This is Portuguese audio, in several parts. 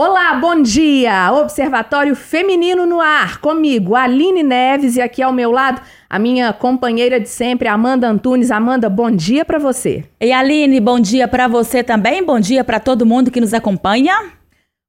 Olá, bom dia! Observatório Feminino no Ar, comigo, Aline Neves, e aqui ao meu lado, a minha companheira de sempre, Amanda Antunes. Amanda, bom dia para você. E Aline, bom dia para você também, bom dia para todo mundo que nos acompanha.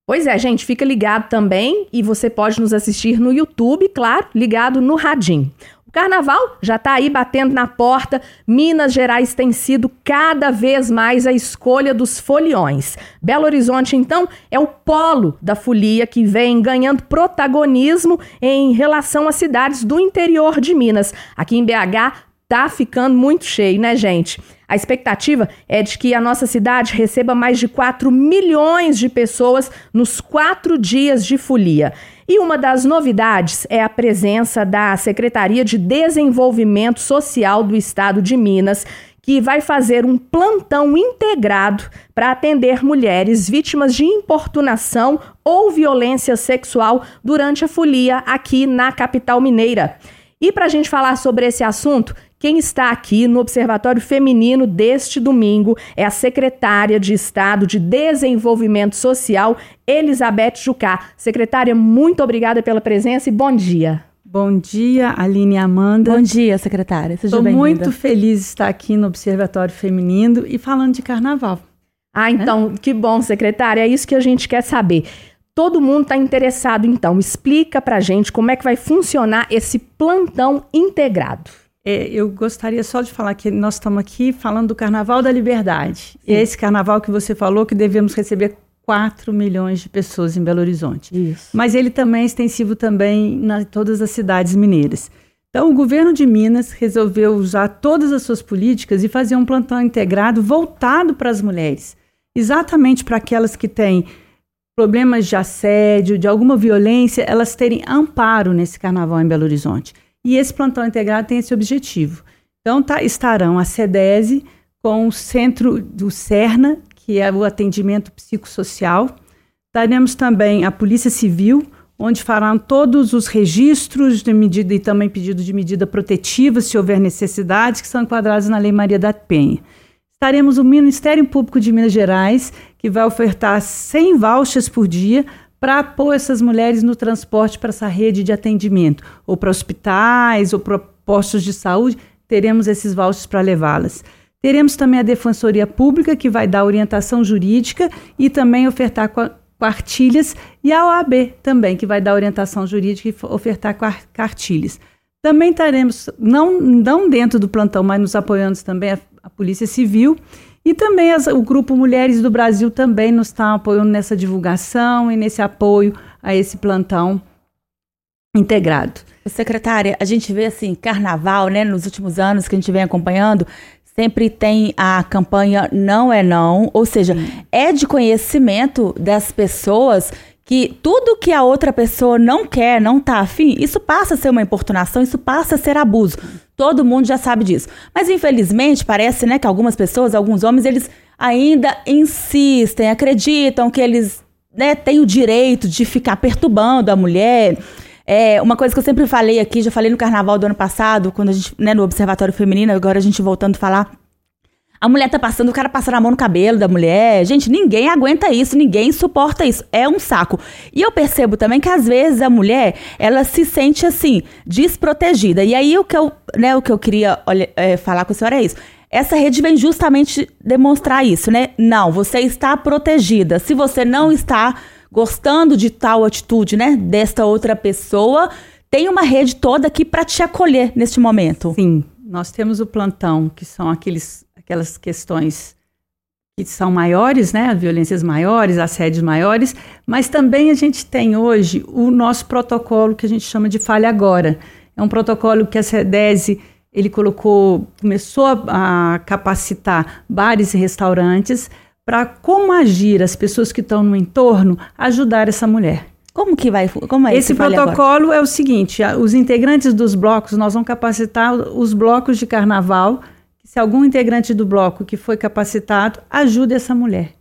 Pois é, gente, fica ligado também e você pode nos assistir no YouTube, claro, ligado no Radim. O carnaval já está aí batendo na porta. Minas Gerais tem sido cada vez mais a escolha dos foliões. Belo Horizonte, então, é o polo da folia que vem ganhando protagonismo em relação às cidades do interior de Minas. Aqui em BH tá ficando muito cheio, né, gente? A expectativa é de que a nossa cidade receba mais de 4 milhões de pessoas nos quatro dias de folia. E uma das novidades é a presença da Secretaria de Desenvolvimento Social do Estado de Minas, que vai fazer um plantão integrado para atender mulheres vítimas de importunação ou violência sexual durante a folia aqui na capital mineira. E para a gente falar sobre esse assunto, quem está aqui no Observatório Feminino deste domingo é a secretária de Estado de Desenvolvimento Social, Elizabeth Jucá. Secretária, muito obrigada pela presença e bom dia. Bom dia, Aline e Amanda. Bom dia, secretária. Estou muito feliz de estar aqui no Observatório Feminino e falando de carnaval. Ah, então, é? que bom, secretária. É isso que a gente quer saber. Todo mundo está interessado, então. Explica para gente como é que vai funcionar esse plantão integrado. É, eu gostaria só de falar que nós estamos aqui falando do Carnaval da Liberdade. Sim. É esse carnaval que você falou que devemos receber 4 milhões de pessoas em Belo Horizonte. Isso. Mas ele também é extensivo também em todas as cidades mineiras. Então, o governo de Minas resolveu usar todas as suas políticas e fazer um plantão integrado voltado para as mulheres, exatamente para aquelas que têm problemas de assédio, de alguma violência, elas terem amparo nesse carnaval em Belo Horizonte. E esse plantão integrado tem esse objetivo. Então, tá, estarão a SEDESE com o centro do CERNA, que é o atendimento psicossocial. Teremos também a Polícia Civil, onde farão todos os registros de medida e também pedido de medida protetiva, se houver necessidades, que são enquadrados na Lei Maria da Penha. Estaremos o Ministério Público de Minas Gerais, que vai ofertar 100 vouchers por dia para pôr essas mulheres no transporte para essa rede de atendimento, ou para hospitais, ou para postos de saúde, teremos esses vouchers para levá-las. Teremos também a Defensoria Pública, que vai dar orientação jurídica e também ofertar cartilhas, e a OAB também, que vai dar orientação jurídica e ofertar cartilhas. Também teremos, não, não dentro do plantão, mas nos apoiando também a, a Polícia Civil e também as, o Grupo Mulheres do Brasil também nos está apoiando nessa divulgação e nesse apoio a esse plantão integrado. Secretária, a gente vê assim, carnaval, né, nos últimos anos que a gente vem acompanhando, sempre tem a campanha Não é Não, ou seja, é de conhecimento das pessoas que tudo que a outra pessoa não quer, não tá afim, isso passa a ser uma importunação, isso passa a ser abuso. Todo mundo já sabe disso. Mas infelizmente parece, né, que algumas pessoas, alguns homens, eles ainda insistem, acreditam que eles, né, têm o direito de ficar perturbando a mulher. É, uma coisa que eu sempre falei aqui, já falei no carnaval do ano passado, quando a gente, né, no Observatório Feminino, agora a gente voltando a falar a mulher tá passando, o cara passando a mão no cabelo da mulher. Gente, ninguém aguenta isso, ninguém suporta isso. É um saco. E eu percebo também que às vezes a mulher, ela se sente assim, desprotegida. E aí o que eu, né, o que eu queria olha, é, falar com a senhora é isso. Essa rede vem justamente demonstrar isso, né? Não, você está protegida. Se você não está gostando de tal atitude, né, desta outra pessoa, tem uma rede toda aqui para te acolher neste momento. Sim, nós temos o plantão, que são aqueles aquelas questões que são maiores, né, violências maiores, assédios maiores, mas também a gente tem hoje o nosso protocolo que a gente chama de Falha Agora. É um protocolo que a CEDESE ele colocou, começou a, a capacitar bares e restaurantes para como agir as pessoas que estão no entorno, ajudar essa mulher. Como que vai? Como é esse protocolo agora? é o seguinte: os integrantes dos blocos nós vamos capacitar os blocos de carnaval se algum integrante do bloco que foi capacitado, ajude essa mulher.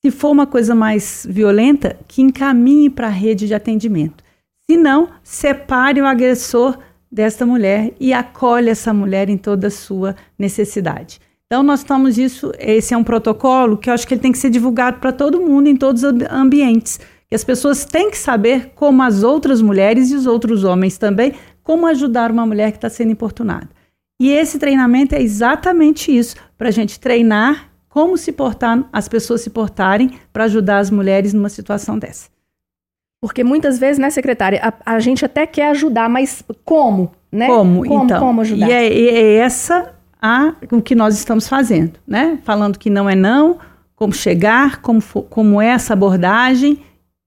Se for uma coisa mais violenta, que encaminhe para a rede de atendimento. Se não, separe o agressor desta mulher e acolhe essa mulher em toda a sua necessidade. Então, nós estamos isso, esse é um protocolo que eu acho que ele tem que ser divulgado para todo mundo, em todos os ambientes. Que as pessoas têm que saber como as outras mulheres e os outros homens também, como ajudar uma mulher que está sendo importunada. E esse treinamento é exatamente isso, para a gente treinar como se portar, as pessoas se portarem para ajudar as mulheres numa situação dessa. Porque muitas vezes, né, secretária, a, a gente até quer ajudar, mas como, né? Como, como então? Como ajudar? E é, é essa a o que nós estamos fazendo, né? Falando que não é não, como chegar, como, como é essa abordagem,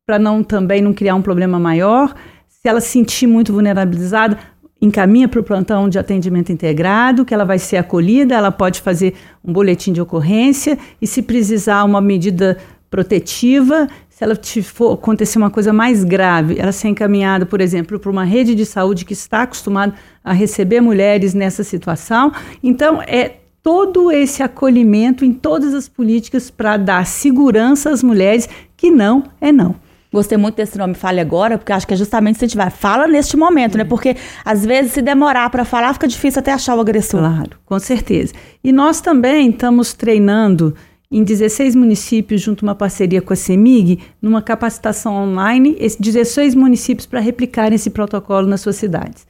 para não também não criar um problema maior. Se ela se sentir muito vulnerabilizada, encaminha para o plantão de atendimento integrado, que ela vai ser acolhida, ela pode fazer um boletim de ocorrência e se precisar uma medida protetiva, se ela for acontecer uma coisa mais grave, ela ser encaminhada, por exemplo, para uma rede de saúde que está acostumada a receber mulheres nessa situação. Então, é todo esse acolhimento em todas as políticas para dar segurança às mulheres que não é não. Gostei muito desse nome Fale Agora, porque acho que é justamente se a gente vai. Fala neste momento, né? Porque às vezes se demorar para falar, fica difícil até achar o agressor. Claro, com certeza. E nós também estamos treinando em 16 municípios, junto a uma parceria com a CEMIG, numa capacitação online, esses 16 municípios para replicarem esse protocolo nas suas cidades.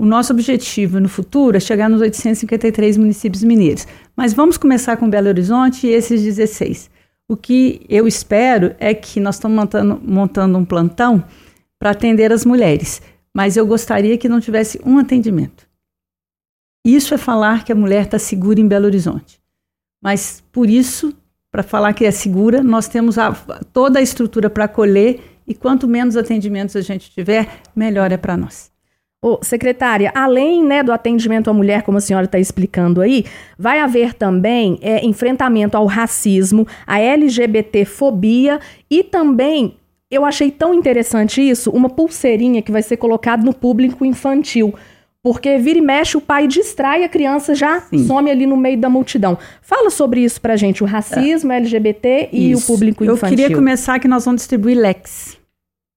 O nosso objetivo no futuro é chegar nos 853 municípios mineiros. Mas vamos começar com Belo Horizonte e esses 16. O que eu espero é que nós estamos montando, montando um plantão para atender as mulheres, mas eu gostaria que não tivesse um atendimento. Isso é falar que a mulher está segura em Belo Horizonte. Mas por isso para falar que é segura, nós temos a, toda a estrutura para acolher e quanto menos atendimentos a gente tiver, melhor é para nós. Ô, secretária, além né, do atendimento à mulher, como a senhora está explicando aí, vai haver também é, enfrentamento ao racismo, à LGBTfobia e também, eu achei tão interessante isso, uma pulseirinha que vai ser colocada no público infantil. Porque vira e mexe, o pai distrai, a criança já Sim. some ali no meio da multidão. Fala sobre isso pra gente, o racismo, é. LGBT e isso. o público infantil. Eu queria começar que nós vamos distribuir leques.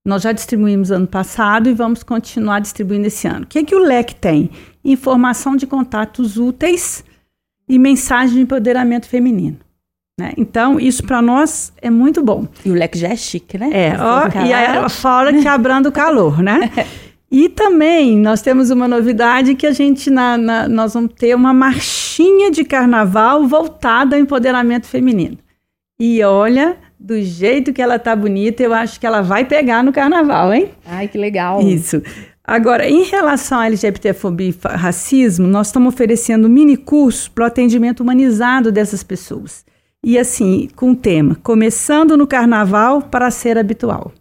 Nós já distribuímos ano passado e vamos continuar distribuindo esse ano. O que, é que o leque tem? Informação de contatos úteis e mensagem de empoderamento feminino. Né? Então, isso para nós é muito bom. E o leque já é chique, né? É, ó, e aí, fora que abrando o calor, né? E também nós temos uma novidade que a gente na, na, nós vamos ter uma marchinha de carnaval voltada ao empoderamento feminino. E olha, do jeito que ela tá bonita, eu acho que ela vai pegar no carnaval, hein? Ai, que legal. Isso. Agora, em relação à LGBTfobia e racismo, nós estamos oferecendo mini curso para o atendimento humanizado dessas pessoas. E assim, com o tema Começando no Carnaval para ser habitual.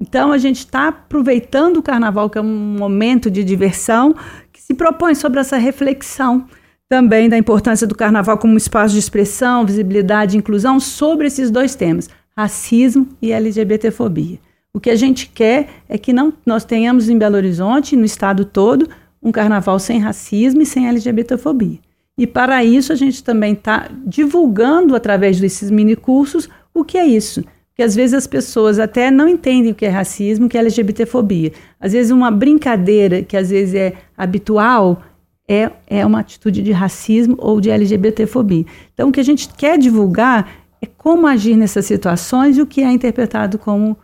Então a gente está aproveitando o carnaval, que é um momento de diversão, que se propõe sobre essa reflexão também da importância do carnaval como espaço de expressão, visibilidade e inclusão sobre esses dois temas, racismo e LGBTfobia. O que a gente quer é que não, nós tenhamos em Belo Horizonte, no estado todo, um carnaval sem racismo e sem LGBTfobia. E para isso a gente também está divulgando através desses mini cursos o que é isso que às vezes as pessoas até não entendem o que é racismo, o que é LGBTfobia. Às vezes uma brincadeira que às vezes é habitual é, é uma atitude de racismo ou de LGBTfobia. Então o que a gente quer divulgar é como agir nessas situações e o que é interpretado como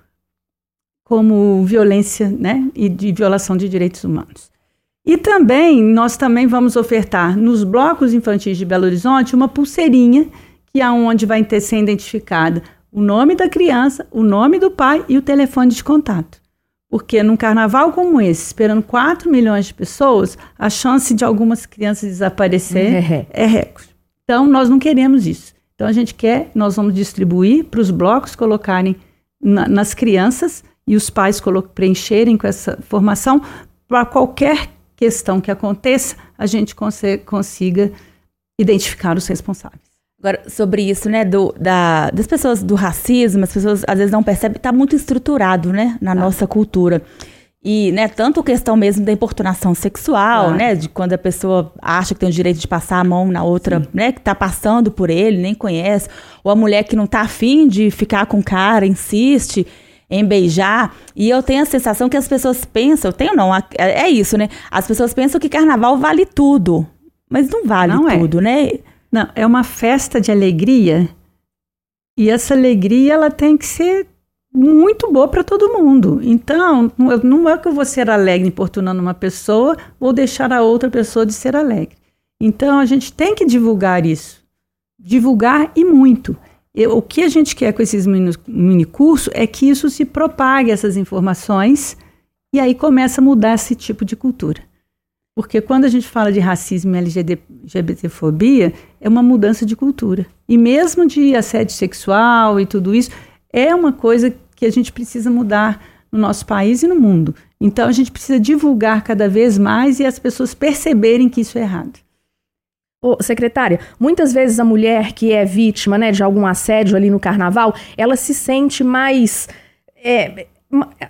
como violência, né, e de violação de direitos humanos. E também nós também vamos ofertar nos blocos infantis de Belo Horizonte uma pulseirinha que é onde vai ter ser identificada o nome da criança, o nome do pai e o telefone de contato. Porque num carnaval como esse, esperando 4 milhões de pessoas, a chance de algumas crianças desaparecer é, é recorde. Então, nós não queremos isso. Então, a gente quer, nós vamos distribuir para os blocos colocarem na, nas crianças e os pais preencherem com essa formação para qualquer questão que aconteça, a gente consiga identificar os responsáveis. Agora, sobre isso, né, do, da, das pessoas, do racismo, as pessoas às vezes não percebem, está muito estruturado, né, na tá. nossa cultura. E, né, tanto questão mesmo da importunação sexual, tá. né, de quando a pessoa acha que tem o direito de passar a mão na outra, Sim. né, que está passando por ele, nem conhece, ou a mulher que não está afim de ficar com o cara, insiste em beijar. E eu tenho a sensação que as pessoas pensam, eu tenho não, é, é isso, né, as pessoas pensam que carnaval vale tudo, mas não vale não é. tudo, é. né? Não, é uma festa de alegria e essa alegria ela tem que ser muito boa para todo mundo. Então, não é que eu vou ser alegre importunando uma pessoa ou deixar a outra pessoa de ser alegre. Então, a gente tem que divulgar isso. Divulgar e muito. Eu, o que a gente quer com esses mini, mini é que isso se propague, essas informações, e aí começa a mudar esse tipo de cultura. Porque quando a gente fala de racismo e LGBTfobia, é uma mudança de cultura. E mesmo de assédio sexual e tudo isso, é uma coisa que a gente precisa mudar no nosso país e no mundo. Então a gente precisa divulgar cada vez mais e as pessoas perceberem que isso é errado. Ô, secretária, muitas vezes a mulher que é vítima né, de algum assédio ali no carnaval, ela se sente mais. É,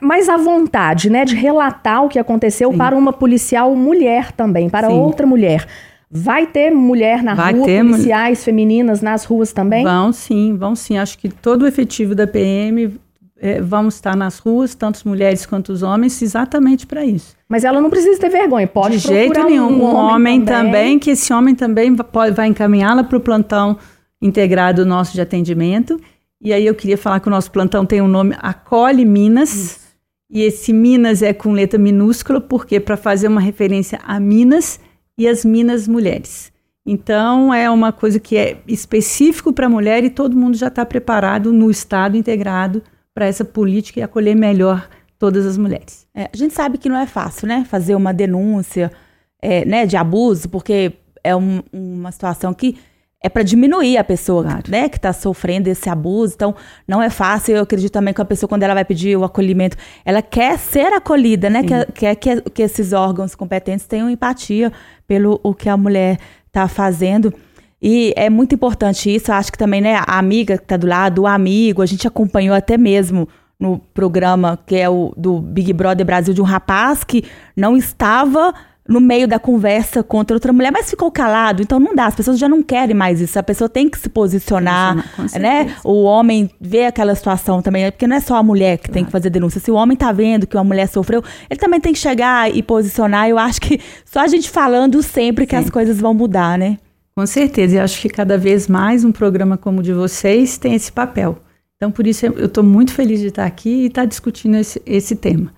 mais à vontade, né, de relatar o que aconteceu sim. para uma policial mulher também, para sim. outra mulher. Vai ter mulher na Vai rua, policiais femininas nas ruas também? Vão sim, vão sim. Acho que todo o efetivo da PM é, vamos estar nas ruas, tanto as mulheres quanto os homens, exatamente para isso. Mas ela não precisa ter vergonha, pode De jeito nenhum. Um, um homem, também. também. que esse homem também pode, vai encaminhá-la para o plantão integrado nosso de atendimento. E aí eu queria falar que o nosso plantão tem um nome Acolhe Minas. Isso. E esse Minas é com letra minúscula, porque para fazer uma referência a Minas e as Minas mulheres. Então é uma coisa que é específico para a mulher e todo mundo já está preparado no Estado integrado para essa política e acolher melhor todas as mulheres. É, a gente sabe que não é fácil, né? Fazer uma denúncia é, né, de abuso, porque é um, uma situação que é para diminuir a pessoa claro. né, que está sofrendo esse abuso. Então, não é fácil. Eu acredito também que a pessoa, quando ela vai pedir o acolhimento, ela quer ser acolhida, né? Quer, quer que, que esses órgãos competentes tenham empatia pelo o que a mulher está fazendo. E é muito importante isso. Eu acho que também, né, a amiga que está do lado, o amigo, a gente acompanhou até mesmo no programa que é o do Big Brother Brasil de um rapaz que não estava no meio da conversa contra outra mulher, mas ficou calado. Então não dá, as pessoas já não querem mais isso. A pessoa tem que se posicionar, né? O homem vê aquela situação também, porque não é só a mulher que claro. tem que fazer denúncia. Se o homem tá vendo que uma mulher sofreu, ele também tem que chegar e posicionar. Eu acho que só a gente falando sempre que Sim. as coisas vão mudar, né? Com certeza, e acho que cada vez mais um programa como o de vocês tem esse papel. Então, por isso, eu estou muito feliz de estar aqui e estar discutindo esse, esse tema.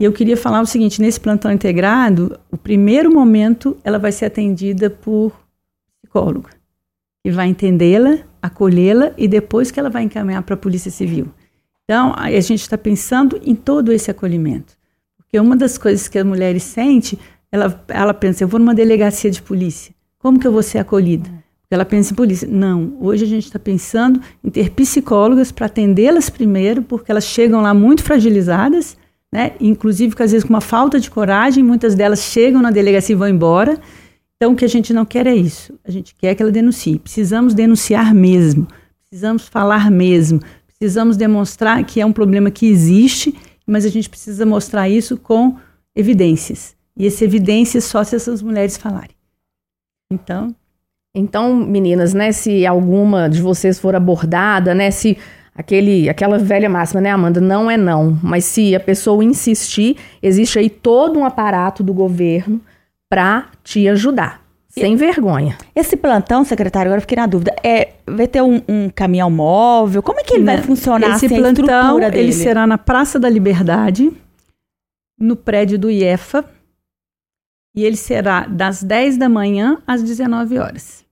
E eu queria falar o seguinte: nesse plantão integrado, o primeiro momento ela vai ser atendida por psicólogo, que vai entendê-la, acolhê-la e depois que ela vai encaminhar para a Polícia Civil. Então, a gente está pensando em todo esse acolhimento. Porque uma das coisas que as mulheres sente, ela, ela pensa: eu vou numa delegacia de polícia. Como que eu vou ser acolhida? Porque ela pensa em polícia. Não, hoje a gente está pensando em ter psicólogas para atendê-las primeiro, porque elas chegam lá muito fragilizadas, né? inclusive às vezes com uma falta de coragem, muitas delas chegam na delegacia e vão embora. Então o que a gente não quer é isso. A gente quer que ela denuncie. Precisamos denunciar mesmo. Precisamos falar mesmo. Precisamos demonstrar que é um problema que existe, mas a gente precisa mostrar isso com evidências. E essa evidência só se essas mulheres falarem. Então. Então, meninas, né, se alguma de vocês for abordada, né, se aquele, aquela velha máxima, né, Amanda, não é não, mas se a pessoa insistir, existe aí todo um aparato do governo para te ajudar. Sem e, vergonha. Esse plantão, secretário, agora eu fiquei na dúvida. É, vai ter um, um caminhão móvel? Como é que ele vai funcionar? Esse plantão, ele será na Praça da Liberdade, no prédio do IEFA, e ele será das 10 da manhã às 19 horas.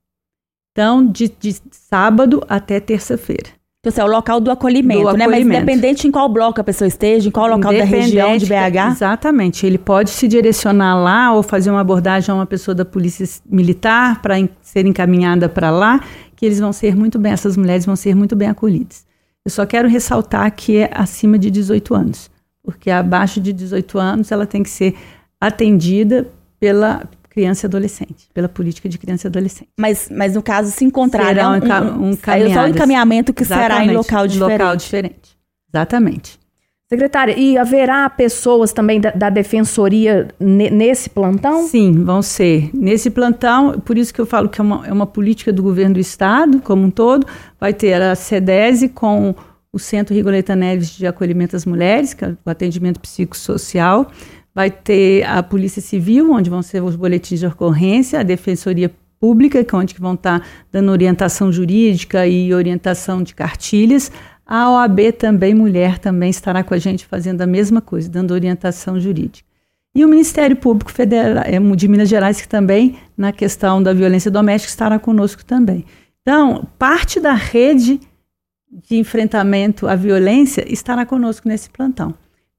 Então, de, de sábado até terça-feira. Então, assim, é o local do acolhimento, do né? Acolhimento. Mas independente em qual bloco a pessoa esteja, em qual local da região de BH. Exatamente. Ele pode se direcionar lá ou fazer uma abordagem a uma pessoa da polícia militar para ser encaminhada para lá, que eles vão ser muito bem, essas mulheres vão ser muito bem acolhidas. Eu só quero ressaltar que é acima de 18 anos, porque abaixo de 18 anos ela tem que ser atendida pela criança e adolescente, pela política de criança e adolescente. Mas, mas no caso, se encontrará um, um, um, um só um encaminhamento que será em local diferente. local diferente. Exatamente. Secretária, e haverá pessoas também da, da defensoria nesse plantão? Sim, vão ser. Nesse plantão, por isso que eu falo que é uma, é uma política do governo do Estado, como um todo, vai ter a CEDESE com o Centro Rigoleta Neves de Acolhimento às Mulheres, que é o atendimento psicossocial, vai ter a Polícia Civil, onde vão ser os boletins de ocorrência, a Defensoria pública, é onde vão estar tá dando orientação jurídica e orientação de cartilhas. A OAB também, mulher, também estará com a gente fazendo a mesma coisa, dando orientação jurídica. E o Ministério Público Federal é, de Minas Gerais, que também, na questão da violência doméstica, estará conosco também. Então, parte da rede de enfrentamento à violência estará conosco nesse plantão.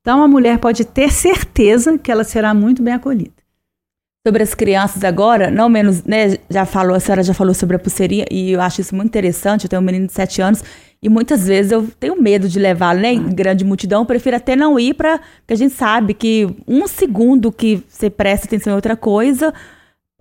Então, a mulher pode ter certeza que ela será muito bem acolhida. Sobre as crianças agora, não menos, né, já falou, a senhora já falou sobre a pulseirinha, e eu acho isso muito interessante, eu tenho um menino de 7 anos, e muitas vezes eu tenho medo de levá-lo né, em grande multidão, eu prefiro até não ir, para porque a gente sabe que um segundo que você presta atenção em outra coisa,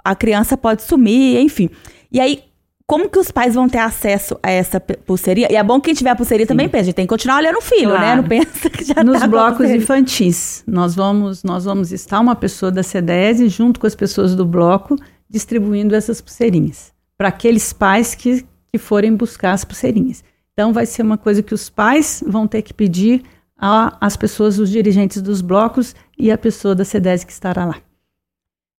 a criança pode sumir, enfim. E aí, como que os pais vão ter acesso a essa pulseirinha? E é bom que quem tiver a pulseirinha Sim. também pensa, a gente tem que continuar olhando o filho, né? claro. né? Não pensa que já Nos tá blocos infantis, nós vamos, nós vamos estar uma pessoa da CEDES junto com as pessoas do bloco distribuindo essas pulseirinhas para aqueles pais que, que forem buscar as pulseirinhas. Então vai ser uma coisa que os pais vão ter que pedir às pessoas, os dirigentes dos blocos e a pessoa da CEDES que estará lá.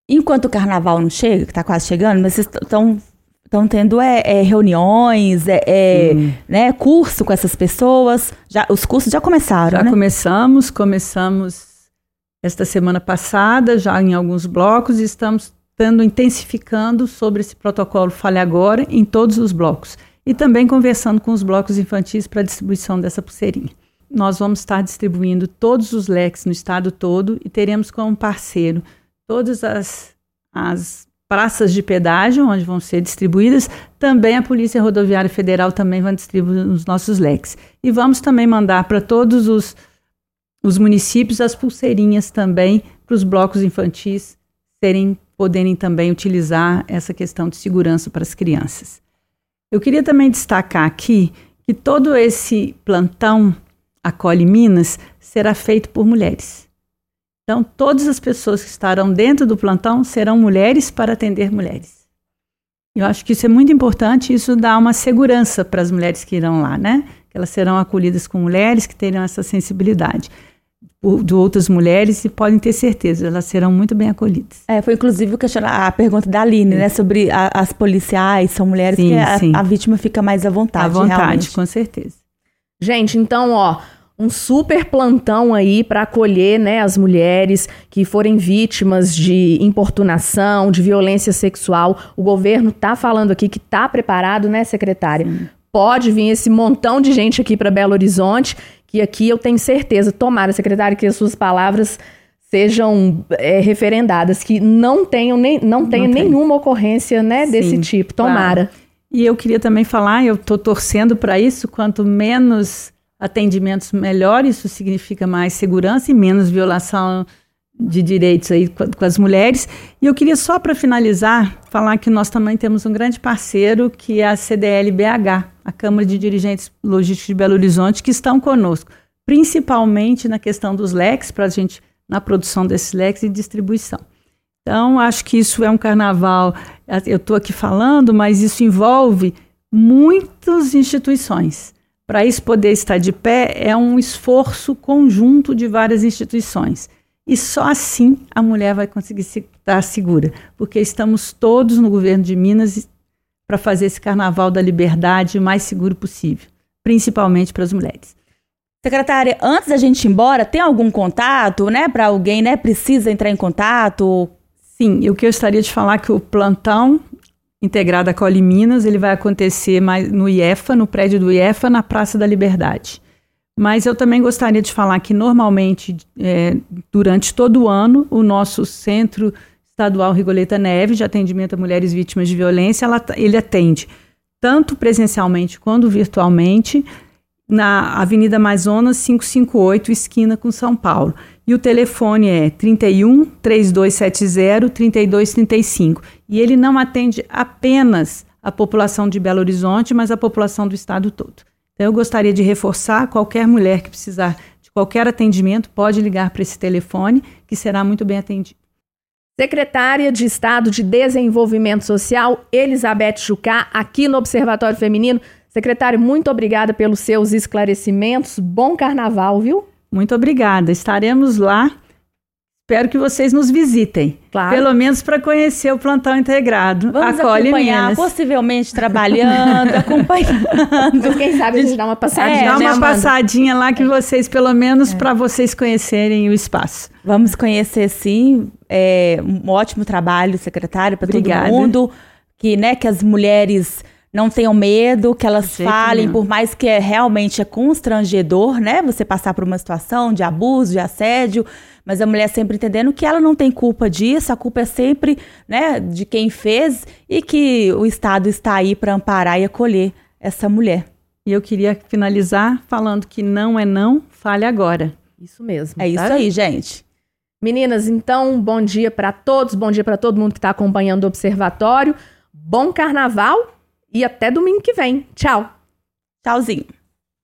Enquanto o carnaval não chega, que está quase chegando, mas vocês estão Estão tendo é, é, reuniões, é, é né, curso com essas pessoas. Já, os cursos já começaram, Já né? começamos, começamos esta semana passada, já em alguns blocos, e estamos estando intensificando sobre esse protocolo Fale Agora em todos os blocos. E também conversando com os blocos infantis para a distribuição dessa pulseirinha. Nós vamos estar distribuindo todos os leques no estado todo e teremos como parceiro todas as, as praças de pedágio, onde vão ser distribuídas. Também a Polícia Rodoviária Federal também vai distribuir os nossos leques. E vamos também mandar para todos os, os municípios as pulseirinhas também para os blocos infantis serem, poderem também utilizar essa questão de segurança para as crianças. Eu queria também destacar aqui que todo esse plantão Acolhe Minas será feito por mulheres. Então, todas as pessoas que estarão dentro do plantão serão mulheres para atender mulheres. Eu acho que isso é muito importante, isso dá uma segurança para as mulheres que irão lá, né? Que elas serão acolhidas com mulheres que terão essa sensibilidade de outras mulheres e podem ter certeza, elas serão muito bem acolhidas. É, foi inclusive a pergunta da Aline, né? Sobre a, as policiais, são mulheres sim, que a, a, vítima fica mais à vontade. À vontade, realmente. com certeza. Gente, então, ó, um super plantão aí para acolher né, as mulheres que forem vítimas de importunação, de violência sexual. O governo está falando aqui que está preparado, né, secretária? Sim. Pode vir esse montão de gente aqui para Belo Horizonte, que aqui eu tenho certeza, tomara, secretária, que as suas palavras sejam é, referendadas, que não tenham nem, não tenha não nenhuma ocorrência né, Sim, desse tipo. Tomara. Claro. E eu queria também falar, eu estou torcendo para isso, quanto menos atendimentos melhores, isso significa mais segurança e menos violação de direitos aí com as mulheres. E eu queria só para finalizar falar que nós também temos um grande parceiro que é a CDL BH, a Câmara de Dirigentes Logísticos de Belo Horizonte, que estão conosco, principalmente na questão dos leques para a gente na produção desses leques e distribuição. Então, acho que isso é um carnaval. Eu estou aqui falando, mas isso envolve muitas instituições. Para isso poder estar de pé, é um esforço conjunto de várias instituições. E só assim a mulher vai conseguir estar segura, porque estamos todos no governo de Minas para fazer esse carnaval da liberdade o mais seguro possível, principalmente para as mulheres. Secretária, antes da gente ir embora, tem algum contato, né, para alguém, né, precisa entrar em contato? Sim, o que eu gostaria de falar é que o plantão integrada Cole Minas, ele vai acontecer mais no IEFA, no prédio do IEFA, na Praça da Liberdade. Mas eu também gostaria de falar que normalmente, é, durante todo o ano, o nosso Centro Estadual Rigoleta Neves, de atendimento a mulheres vítimas de violência, ela, ele atende tanto presencialmente quanto virtualmente na Avenida Amazonas 558, esquina com São Paulo. E o telefone é 31 3270 3235. E ele não atende apenas a população de Belo Horizonte, mas a população do estado todo. Então eu gostaria de reforçar: qualquer mulher que precisar de qualquer atendimento pode ligar para esse telefone, que será muito bem atendido. Secretária de Estado de Desenvolvimento Social, Elizabeth Jucá, aqui no Observatório Feminino. Secretário, muito obrigada pelos seus esclarecimentos. Bom carnaval, viu? Muito obrigada. Estaremos lá Espero que vocês nos visitem. Claro. Pelo menos para conhecer o plantão integrado. Vamos Acolhe acompanhar, Minas. possivelmente trabalhando, acompanhando. Quem sabe a gente dá uma passadinha, É, Dá né, uma passadinha lá que vocês, pelo menos para vocês conhecerem o espaço. Vamos conhecer sim. É, um ótimo trabalho, secretário, para todo mundo. Que, né, que as mulheres não tenham medo, que elas falem, por mais que é realmente é constrangedor, né? Você passar por uma situação de abuso, de assédio, mas a mulher sempre entendendo que ela não tem culpa disso, a culpa é sempre, né, de quem fez e que o Estado está aí para amparar e acolher essa mulher. E eu queria finalizar falando que não é não, fale agora. Isso mesmo. É isso tá? aí, gente. Meninas, então, bom dia para todos, bom dia para todo mundo que está acompanhando o Observatório. Bom carnaval e até domingo que vem. Tchau. Tchauzinho.